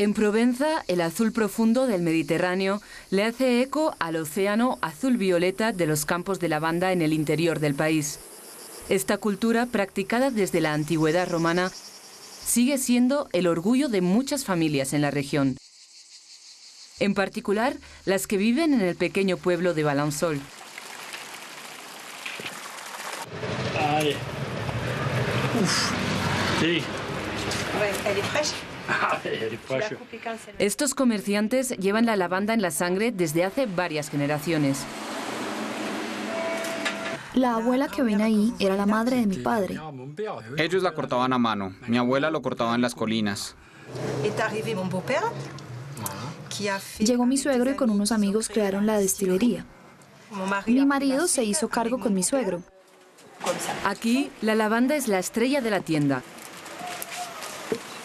En Provenza, el azul profundo del Mediterráneo le hace eco al océano azul-violeta de los campos de lavanda en el interior del país. Esta cultura, practicada desde la antigüedad romana, sigue siendo el orgullo de muchas familias en la región. En particular, las que viven en el pequeño pueblo de Balanzol. Sí. Estos comerciantes llevan la lavanda en la sangre desde hace varias generaciones. La abuela que ven ahí era la madre de mi padre. Ellos la cortaban a mano. Mi abuela lo cortaba en las colinas. Llegó mi suegro y con unos amigos crearon la destilería. Mi marido se hizo cargo con mi suegro. Aquí, la lavanda es la estrella de la tienda.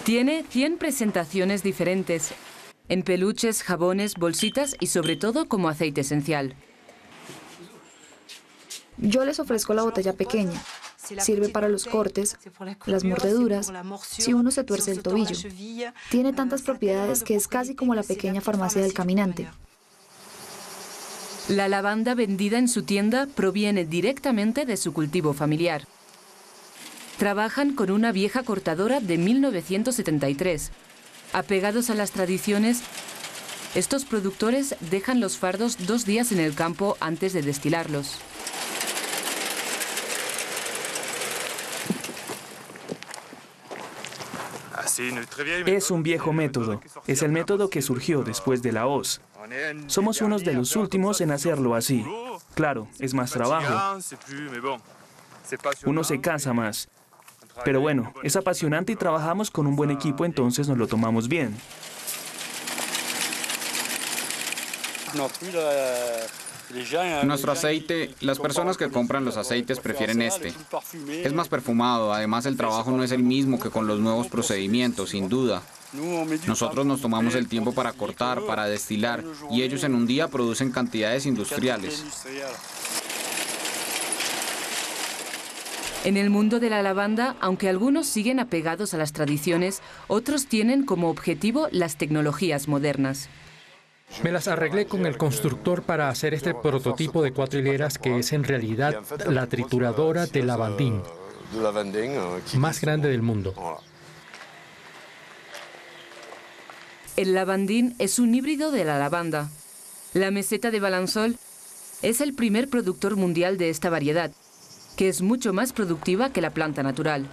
Tiene 100 presentaciones diferentes, en peluches, jabones, bolsitas y sobre todo como aceite esencial. Yo les ofrezco la botella pequeña. Sirve para los cortes, las mordeduras, si uno se tuerce el tobillo. Tiene tantas propiedades que es casi como la pequeña farmacia del caminante. La lavanda vendida en su tienda proviene directamente de su cultivo familiar. Trabajan con una vieja cortadora de 1973. Apegados a las tradiciones, estos productores dejan los fardos dos días en el campo antes de destilarlos. Es un viejo método. Es el método que surgió después de la hoz. Somos unos de los últimos en hacerlo así. Claro, es más trabajo. Uno se cansa más. Pero bueno, es apasionante y trabajamos con un buen equipo, entonces nos lo tomamos bien. Nuestro aceite, las personas que compran los aceites prefieren este. Es más perfumado, además el trabajo no es el mismo que con los nuevos procedimientos, sin duda. Nosotros nos tomamos el tiempo para cortar, para destilar, y ellos en un día producen cantidades industriales. En el mundo de la lavanda, aunque algunos siguen apegados a las tradiciones, otros tienen como objetivo las tecnologías modernas. Me las arreglé con el constructor para hacer este prototipo de cuatro hileras que es en realidad la trituradora de lavandín más grande del mundo. El lavandín es un híbrido de la lavanda. La meseta de Balanzol es el primer productor mundial de esta variedad que es mucho más productiva que la planta natural.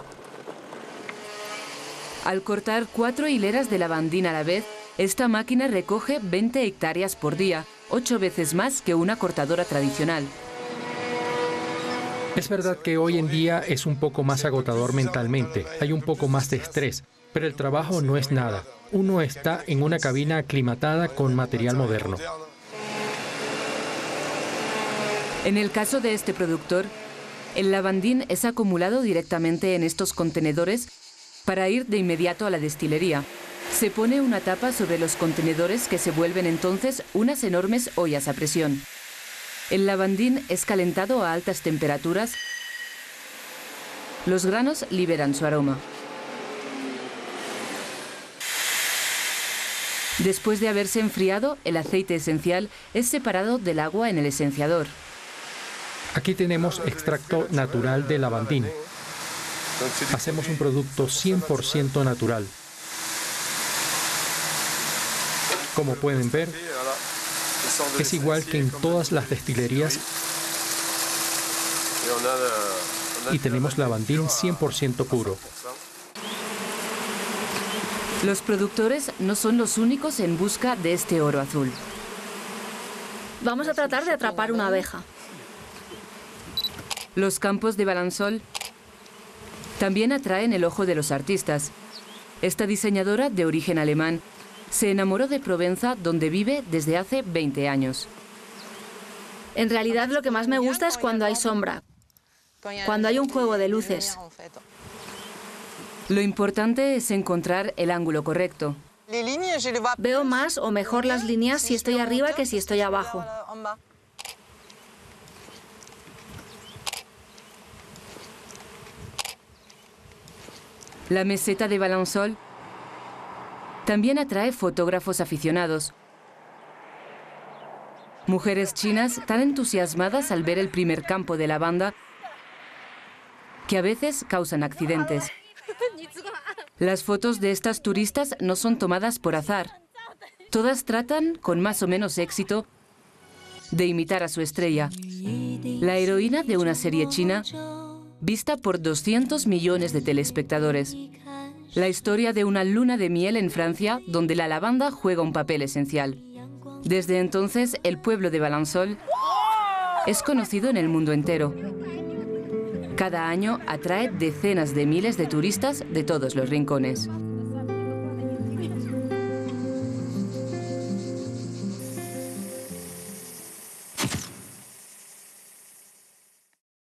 Al cortar cuatro hileras de lavandina a la vez, esta máquina recoge 20 hectáreas por día, ocho veces más que una cortadora tradicional. Es verdad que hoy en día es un poco más agotador mentalmente, hay un poco más de estrés, pero el trabajo no es nada. Uno está en una cabina aclimatada con material moderno. En el caso de este productor, el lavandín es acumulado directamente en estos contenedores para ir de inmediato a la destilería. Se pone una tapa sobre los contenedores que se vuelven entonces unas enormes ollas a presión. El lavandín es calentado a altas temperaturas. Los granos liberan su aroma. Después de haberse enfriado, el aceite esencial es separado del agua en el esenciador. Aquí tenemos extracto natural de lavandín. Hacemos un producto 100% natural. Como pueden ver, es igual que en todas las destilerías y tenemos lavandín 100% puro. Los productores no son los únicos en busca de este oro azul. Vamos a tratar de atrapar una abeja. Los campos de Balanzol también atraen el ojo de los artistas. Esta diseñadora de origen alemán se enamoró de Provenza, donde vive desde hace 20 años. En realidad lo que más me gusta es cuando hay sombra. cuando hay un juego de luces. Lo importante es encontrar el ángulo correcto. Veo más o mejor las líneas si estoy arriba que si estoy abajo. La meseta de Balansol también atrae fotógrafos aficionados. Mujeres chinas tan entusiasmadas al ver el primer campo de la banda que a veces causan accidentes. Las fotos de estas turistas no son tomadas por azar. Todas tratan, con más o menos éxito, de imitar a su estrella, la heroína de una serie china vista por 200 millones de telespectadores. La historia de una luna de miel en Francia donde la lavanda juega un papel esencial. Desde entonces, el pueblo de Balansol es conocido en el mundo entero. Cada año atrae decenas de miles de turistas de todos los rincones.